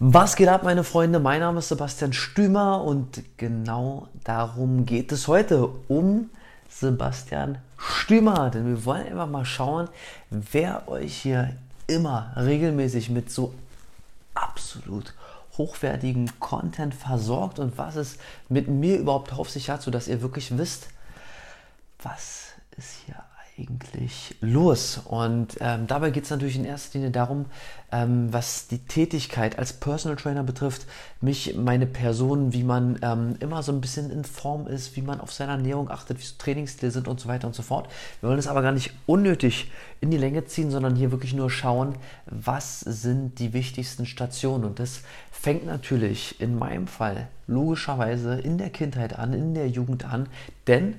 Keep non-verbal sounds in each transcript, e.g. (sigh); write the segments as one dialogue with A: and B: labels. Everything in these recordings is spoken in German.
A: Was geht ab, meine Freunde? Mein Name ist Sebastian Stümer und genau darum geht es heute, um Sebastian Stümer. Denn wir wollen einfach mal schauen, wer euch hier immer regelmäßig mit so absolut hochwertigen Content versorgt und was es mit mir überhaupt auf sich hat, sodass ihr wirklich wisst, was ist hier eigentlich los? Und ähm, dabei geht es natürlich in erster Linie darum, ähm, was die Tätigkeit als Personal Trainer betrifft, mich, meine Person, wie man ähm, immer so ein bisschen in Form ist, wie man auf seine Ernährung achtet, wie so Trainingsstile sind und so weiter und so fort. Wir wollen es aber gar nicht unnötig in die Länge ziehen, sondern hier wirklich nur schauen, was sind die wichtigsten Stationen. Und das fängt natürlich in meinem Fall logischerweise in der Kindheit an, in der Jugend an, denn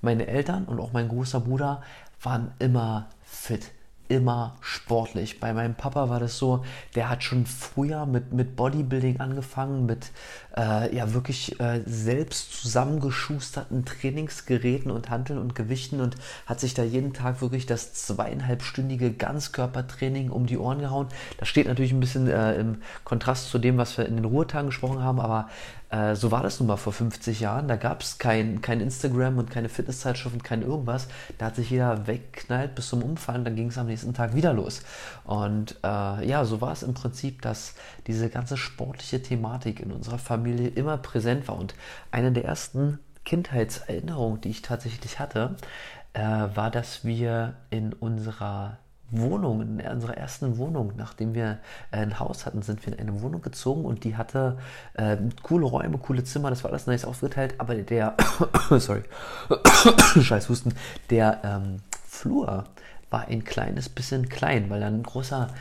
A: meine Eltern und auch mein großer Bruder waren immer fit immer sportlich. Bei meinem Papa war das so, der hat schon früher mit, mit Bodybuilding angefangen, mit äh, ja wirklich äh, selbst zusammengeschusterten Trainingsgeräten und Hanteln und Gewichten und hat sich da jeden Tag wirklich das zweieinhalbstündige Ganzkörpertraining um die Ohren gehauen. Das steht natürlich ein bisschen äh, im Kontrast zu dem, was wir in den Ruhetagen gesprochen haben, aber äh, so war das nun mal vor 50 Jahren. Da gab es kein, kein Instagram und keine Fitnesszeitschriften, kein irgendwas. Da hat sich jeder wegknallt bis zum Umfallen, dann ging es am nächsten Tag wieder los. Und äh, ja, so war es im Prinzip, dass diese ganze sportliche Thematik in unserer Familie immer präsent war. Und eine der ersten Kindheitserinnerungen, die ich tatsächlich hatte, äh, war, dass wir in unserer Wohnung, in unserer ersten Wohnung, nachdem wir ein Haus hatten, sind wir in eine Wohnung gezogen und die hatte äh, coole Räume, coole Zimmer, das war alles nice aufgeteilt, aber der, (coughs) sorry, (coughs) scheiß Husten, der ähm, Flur war ein kleines bisschen klein, weil da ein großer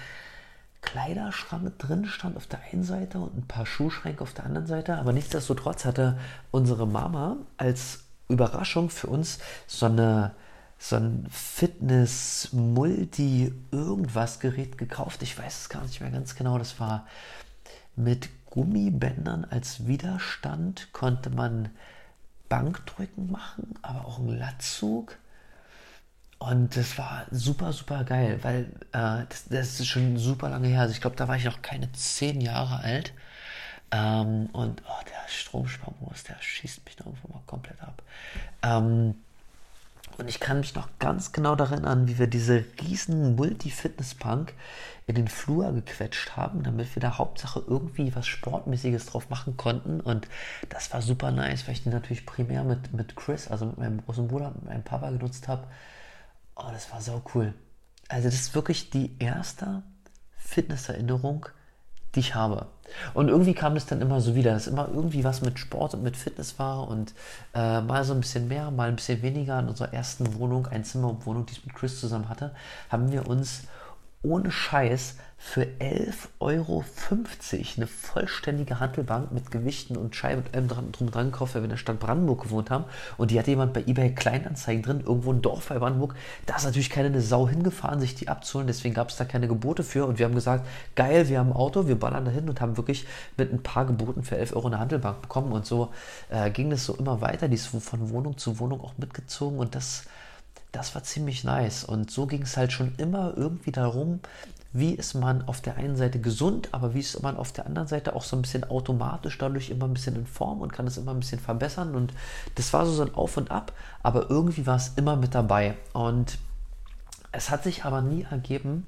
A: Kleiderschrank drin stand auf der einen Seite und ein paar Schuhschränke auf der anderen Seite, aber nichtsdestotrotz hatte unsere Mama als Überraschung für uns so eine so ein Fitness-Multi-Irgendwas-Gerät gekauft. Ich weiß es gar nicht mehr ganz genau. Das war mit Gummibändern als Widerstand, konnte man Bankdrücken machen, aber auch einen Latzug. Und das war super, super geil, weil äh, das, das, ist schon super lange her. Also ich glaube, da war ich noch keine zehn Jahre alt. Ähm, und oh, der Stromsparmodus, der schießt mich da irgendwo mal komplett ab. Ähm, und ich kann mich noch ganz genau daran erinnern, wie wir diese riesen Multi-Fitness-Punk in den Flur gequetscht haben, damit wir da Hauptsache irgendwie was Sportmäßiges drauf machen konnten. Und das war super nice, weil ich den natürlich primär mit, mit Chris, also mit meinem großen Bruder, mit meinem Papa genutzt habe. Oh, das war so cool. Also das ist wirklich die erste Fitnesserinnerung, die ich habe. Und irgendwie kam es dann immer so wieder, dass immer irgendwie was mit Sport und mit Fitness war und äh, mal so ein bisschen mehr, mal ein bisschen weniger. In unserer ersten Wohnung, Einzimmerwohnung, die ich mit Chris zusammen hatte, haben wir uns ohne Scheiß für 11,50 Euro eine vollständige Handelbank mit Gewichten und Scheibe und allem dran, drum dran gekauft, weil wir in der Stadt Brandenburg gewohnt haben. Und die hatte jemand bei eBay Kleinanzeigen drin, irgendwo ein Dorf bei Brandenburg. Da ist natürlich keine Sau hingefahren, sich die abzuholen. Deswegen gab es da keine Gebote für. Und wir haben gesagt, geil, wir haben ein Auto, wir ballern dahin und haben wirklich mit ein paar Geboten für 11 Euro eine Handelbank bekommen. Und so äh, ging das so immer weiter. Die ist von Wohnung zu Wohnung auch mitgezogen. Und das das war ziemlich nice. Und so ging es halt schon immer irgendwie darum, wie ist man auf der einen Seite gesund, aber wie ist man auf der anderen Seite auch so ein bisschen automatisch dadurch immer ein bisschen in Form und kann es immer ein bisschen verbessern. Und das war so, ein Auf und Ab, aber irgendwie war es immer mit dabei. Und es hat sich aber nie ergeben,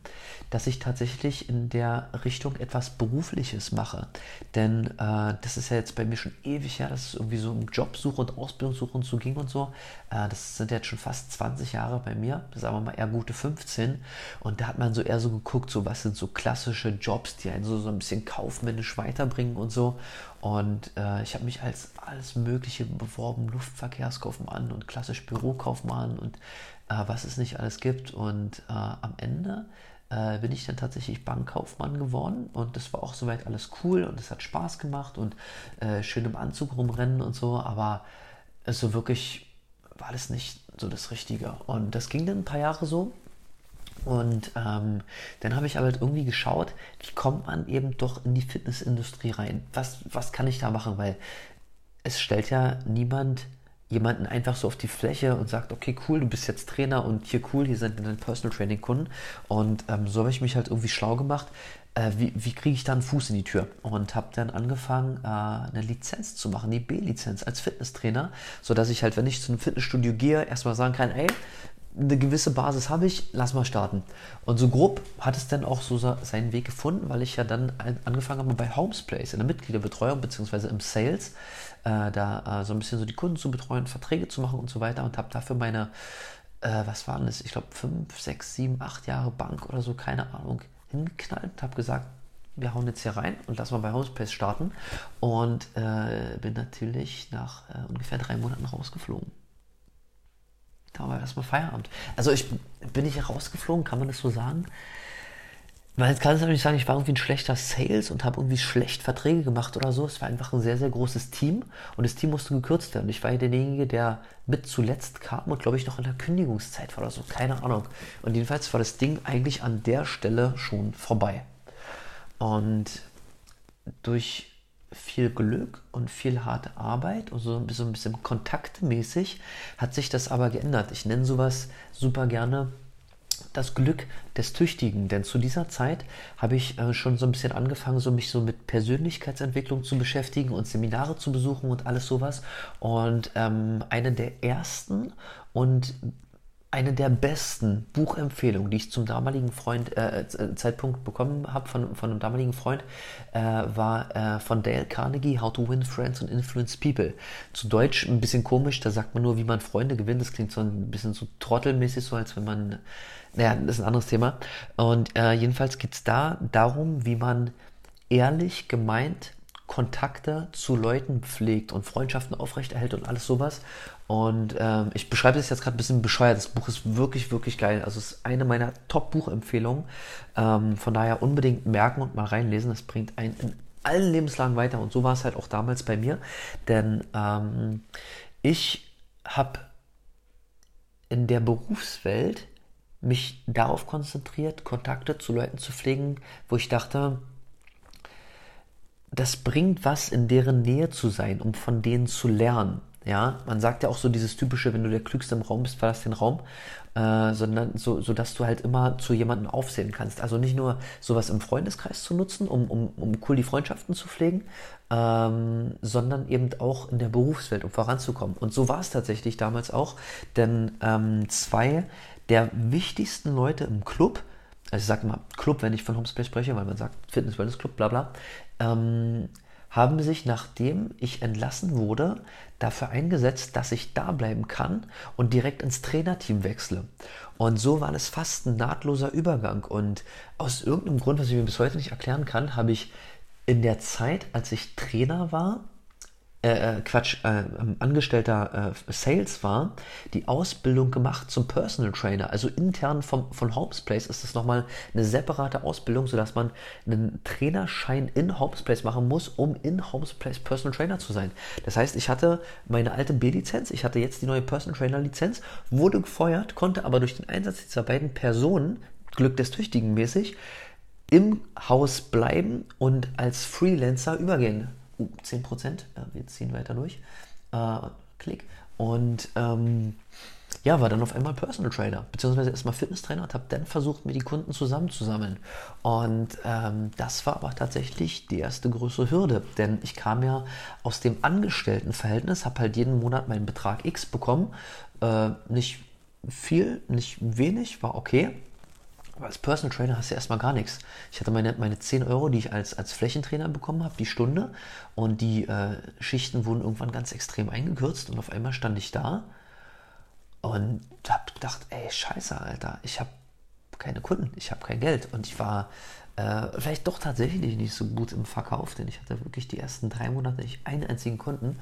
A: dass ich tatsächlich in der Richtung etwas Berufliches mache. Denn äh, das ist ja jetzt bei mir schon ewig her, dass es irgendwie so um Jobsuche und Ausbildungssuche und so ging und so. Äh, das sind jetzt schon fast 20 Jahre bei mir, sagen wir mal eher gute 15. Und da hat man so eher so geguckt, so was sind so klassische Jobs, die einen so, so ein bisschen kaufmännisch weiterbringen und so. Und äh, ich habe mich als alles Mögliche beworben, Luftverkehrskaufmann und klassisch Bürokaufmann und äh, was es nicht alles gibt. Und äh, am Ende äh, bin ich dann tatsächlich Bankkaufmann geworden und das war auch soweit alles cool und es hat Spaß gemacht und äh, schön im Anzug rumrennen und so, aber so wirklich war das nicht so das Richtige. Und das ging dann ein paar Jahre so. Und ähm, dann habe ich aber halt irgendwie geschaut, wie kommt man eben doch in die Fitnessindustrie rein? Was, was kann ich da machen? Weil es stellt ja niemand jemanden einfach so auf die Fläche und sagt, okay, cool, du bist jetzt Trainer und hier cool, hier sind deine Personal Training Kunden. Und ähm, so habe ich mich halt irgendwie schlau gemacht, äh, wie, wie kriege ich da einen Fuß in die Tür? Und habe dann angefangen, äh, eine Lizenz zu machen, die B-Lizenz als Fitnesstrainer, sodass ich halt, wenn ich zu einem Fitnessstudio gehe, erstmal sagen kann, ey, eine gewisse Basis habe ich, lass mal starten. Und so grob hat es dann auch so seinen Weg gefunden, weil ich ja dann angefangen habe bei Homes Place in der Mitgliederbetreuung bzw. im Sales, äh, da äh, so ein bisschen so die Kunden zu betreuen, Verträge zu machen und so weiter und habe dafür meine, äh, was waren das, ich glaube fünf, sechs, sieben, acht Jahre Bank oder so, keine Ahnung, hingeknallt und habe gesagt, wir hauen jetzt hier rein und lassen wir bei Homespace starten und äh, bin natürlich nach äh, ungefähr drei Monaten rausgeflogen da war erstmal Feierabend. Also ich bin nicht rausgeflogen, kann man das so sagen? Weil jetzt kann es natürlich sagen, ich war irgendwie ein schlechter Sales und habe irgendwie schlecht Verträge gemacht oder so. Es war einfach ein sehr, sehr großes Team und das Team musste gekürzt werden. Ich war derjenige, der mit zuletzt kam und glaube ich noch in der Kündigungszeit war oder so, keine Ahnung. Und jedenfalls war das Ding eigentlich an der Stelle schon vorbei. Und durch viel Glück und viel harte Arbeit und so bisschen, ein bisschen kontaktmäßig hat sich das aber geändert. Ich nenne sowas super gerne das Glück des Tüchtigen, denn zu dieser Zeit habe ich äh, schon so ein bisschen angefangen, so mich so mit Persönlichkeitsentwicklung zu beschäftigen und Seminare zu besuchen und alles sowas. Und ähm, eine der ersten und eine der besten Buchempfehlungen, die ich zum damaligen Freund, äh, äh, Zeitpunkt bekommen habe von, von einem damaligen Freund, äh, war äh, von Dale Carnegie, How to Win Friends and Influence People. Zu Deutsch ein bisschen komisch, da sagt man nur, wie man Freunde gewinnt. Das klingt so ein bisschen so trottelmäßig, so als wenn man, naja, das ist ein anderes Thema. Und äh, jedenfalls geht es da darum, wie man ehrlich gemeint Kontakte zu Leuten pflegt und Freundschaften aufrechterhält und alles sowas. Und ähm, ich beschreibe das jetzt gerade ein bisschen bescheuert. Das Buch ist wirklich, wirklich geil. Also es ist eine meiner Top-Buchempfehlungen. Ähm, von daher unbedingt merken und mal reinlesen. Das bringt einen in allen Lebenslagen weiter. Und so war es halt auch damals bei mir. Denn ähm, ich habe in der Berufswelt mich darauf konzentriert, Kontakte zu Leuten zu pflegen, wo ich dachte, das bringt was, in deren Nähe zu sein, um von denen zu lernen. Ja, man sagt ja auch so dieses typische, wenn du der Klügste im Raum bist, verlass den Raum, äh, sondern so, so, dass du halt immer zu jemandem aufsehen kannst. Also nicht nur sowas im Freundeskreis zu nutzen, um, um, um cool die Freundschaften zu pflegen, ähm, sondern eben auch in der Berufswelt, um voranzukommen. Und so war es tatsächlich damals auch, denn ähm, zwei der wichtigsten Leute im Club, also ich sage mal Club, wenn ich von Homespace spreche, weil man sagt Fitness Wellness Club, bla bla, ähm, haben sich, nachdem ich entlassen wurde, dafür eingesetzt, dass ich da bleiben kann und direkt ins Trainerteam wechsle. Und so war es fast ein nahtloser Übergang. Und aus irgendeinem Grund, was ich mir bis heute nicht erklären kann, habe ich in der Zeit, als ich Trainer war, äh, äh, Quatsch, äh, angestellter äh, Sales war, die Ausbildung gemacht zum Personal Trainer. Also intern vom, von Homesplace ist das nochmal eine separate Ausbildung, sodass man einen Trainerschein in Homesplace machen muss, um in Homesplace Personal Trainer zu sein. Das heißt, ich hatte meine alte B-Lizenz, ich hatte jetzt die neue Personal Trainer Lizenz, wurde gefeuert, konnte aber durch den Einsatz dieser beiden Personen, Glück des Tüchtigen mäßig, im Haus bleiben und als Freelancer übergehen uh, 10 Prozent, äh, wir ziehen weiter durch, äh, Klick. Und ähm, ja, war dann auf einmal Personal Trainer, beziehungsweise erstmal Fitnesstrainer und habe dann versucht, mir die Kunden zusammenzusammeln. Und ähm, das war aber tatsächlich die erste größere Hürde, denn ich kam ja aus dem Angestelltenverhältnis, habe halt jeden Monat meinen Betrag X bekommen. Äh, nicht viel, nicht wenig, war okay. Als Personal Trainer hast du erstmal gar nichts. Ich hatte meine, meine 10 Euro, die ich als, als Flächentrainer bekommen habe, die Stunde. Und die äh, Schichten wurden irgendwann ganz extrem eingekürzt. Und auf einmal stand ich da und habe gedacht, ey, scheiße, Alter, ich habe keine Kunden, ich habe kein Geld. Und ich war äh, vielleicht doch tatsächlich nicht so gut im Verkauf, denn ich hatte wirklich die ersten drei Monate nicht einen einzigen Kunden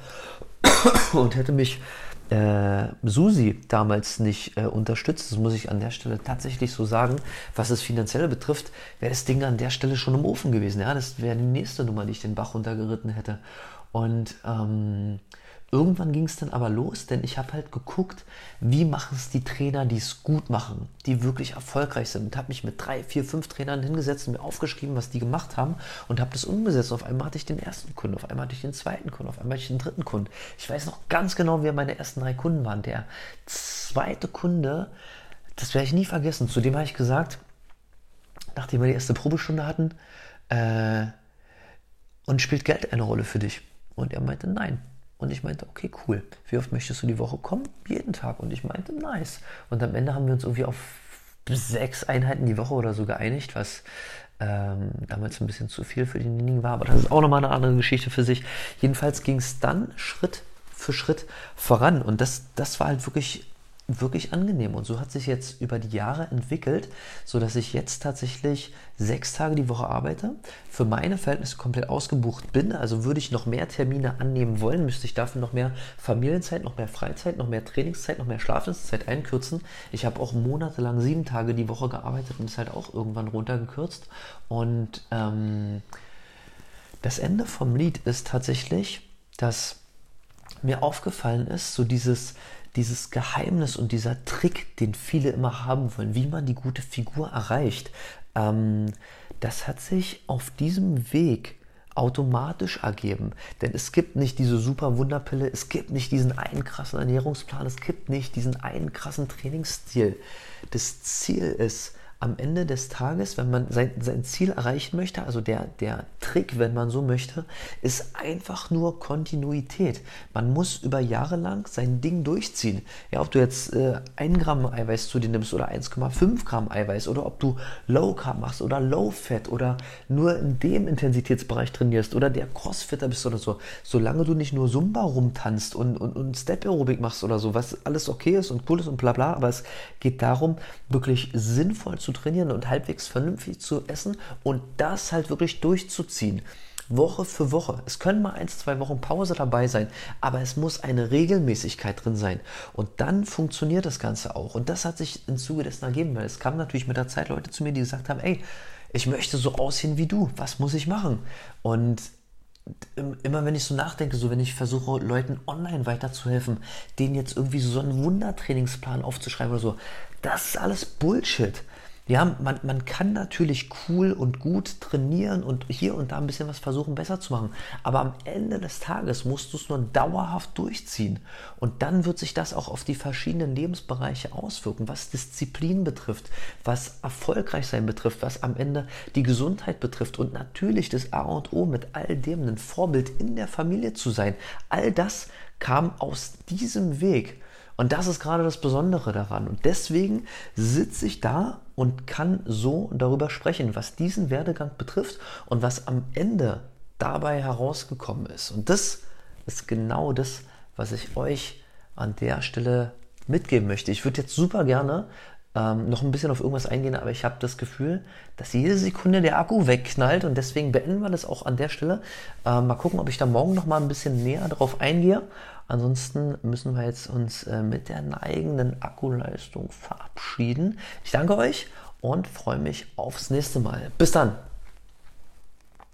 A: (coughs) und hätte mich äh, Susi damals nicht äh, unterstützt, das muss ich an der Stelle tatsächlich so sagen, was es finanziell betrifft, wäre das Ding an der Stelle schon im Ofen gewesen. Ja, das wäre die nächste Nummer, die ich den Bach runtergeritten hätte. Und ähm, irgendwann ging es dann aber los, denn ich habe halt geguckt, wie machen es die Trainer, die es gut machen, die wirklich erfolgreich sind. Und habe mich mit drei, vier, fünf Trainern hingesetzt und mir aufgeschrieben, was die gemacht haben und habe das umgesetzt. Auf einmal hatte ich den ersten Kunden, auf einmal hatte ich den zweiten Kunden, auf einmal hatte ich den dritten Kunden. Ich weiß noch ganz genau, wer meine ersten drei Kunden waren. Der zweite Kunde, das werde ich nie vergessen. Zudem habe ich gesagt, nachdem wir die erste Probestunde hatten, äh, und spielt Geld eine Rolle für dich? Und er meinte, nein. Und ich meinte, okay, cool. Wie oft möchtest du die Woche kommen? Jeden Tag. Und ich meinte, nice. Und am Ende haben wir uns irgendwie auf sechs Einheiten die Woche oder so geeinigt, was ähm, damals ein bisschen zu viel für denjenigen war. Aber das ist auch nochmal eine andere Geschichte für sich. Jedenfalls ging es dann Schritt für Schritt voran. Und das, das war halt wirklich wirklich angenehm. Und so hat sich jetzt über die Jahre entwickelt, sodass ich jetzt tatsächlich sechs Tage die Woche arbeite, für meine Verhältnisse komplett ausgebucht bin. Also würde ich noch mehr Termine annehmen wollen, müsste ich dafür noch mehr Familienzeit, noch mehr Freizeit, noch mehr Trainingszeit, noch mehr Schlafenszeit einkürzen. Ich habe auch monatelang sieben Tage die Woche gearbeitet und ist halt auch irgendwann runtergekürzt. Und ähm, das Ende vom Lied ist tatsächlich, dass mir aufgefallen ist, so dieses dieses Geheimnis und dieser Trick, den viele immer haben wollen, wie man die gute Figur erreicht, ähm, das hat sich auf diesem Weg automatisch ergeben. Denn es gibt nicht diese super Wunderpille, es gibt nicht diesen einen krassen Ernährungsplan, es gibt nicht diesen einen krassen Trainingsstil. Das Ziel ist, am Ende des Tages, wenn man sein, sein Ziel erreichen möchte, also der, der Trick, wenn man so möchte, ist einfach nur Kontinuität. Man muss über Jahre lang sein Ding durchziehen. Ja, ob du jetzt äh, 1 Gramm Eiweiß zu dir nimmst oder 1,5 Gramm Eiweiß oder ob du Low Carb machst oder Low Fat oder nur in dem Intensitätsbereich trainierst oder der Crossfitter bist oder so. Solange du nicht nur Zumba rumtanzt und, und, und Step Aerobic machst oder so, was alles okay ist und cool ist und bla bla, aber es geht darum, wirklich sinnvoll zu trainieren und halbwegs vernünftig zu essen und das halt wirklich durchzuziehen. Woche für Woche. Es können mal ein, zwei Wochen Pause dabei sein, aber es muss eine Regelmäßigkeit drin sein. Und dann funktioniert das Ganze auch. Und das hat sich im Zuge dessen ergeben, weil es kamen natürlich mit der Zeit Leute zu mir, die gesagt haben, ey, ich möchte so aussehen wie du. Was muss ich machen? Und immer wenn ich so nachdenke, so wenn ich versuche, Leuten online weiterzuhelfen, denen jetzt irgendwie so einen Wundertrainingsplan aufzuschreiben oder so, das ist alles Bullshit. Ja, man, man kann natürlich cool und gut trainieren und hier und da ein bisschen was versuchen besser zu machen. Aber am Ende des Tages musst du es nur dauerhaft durchziehen. Und dann wird sich das auch auf die verschiedenen Lebensbereiche auswirken, was Disziplin betrifft, was erfolgreich sein betrifft, was am Ende die Gesundheit betrifft und natürlich das A und O mit all dem ein Vorbild in der Familie zu sein. All das kam aus diesem Weg. Und das ist gerade das Besondere daran. Und deswegen sitze ich da und kann so darüber sprechen, was diesen Werdegang betrifft und was am Ende dabei herausgekommen ist. Und das ist genau das, was ich euch an der Stelle mitgeben möchte. Ich würde jetzt super gerne ähm, noch ein bisschen auf irgendwas eingehen, aber ich habe das Gefühl, dass jede Sekunde der Akku wegknallt und deswegen beenden wir das auch an der Stelle. Ähm, mal gucken, ob ich da morgen noch mal ein bisschen näher drauf eingehe. Ansonsten müssen wir jetzt uns äh, mit der neigenden Akkuleistung verabschieden. Ich danke euch und freue mich aufs nächste Mal. Bis dann!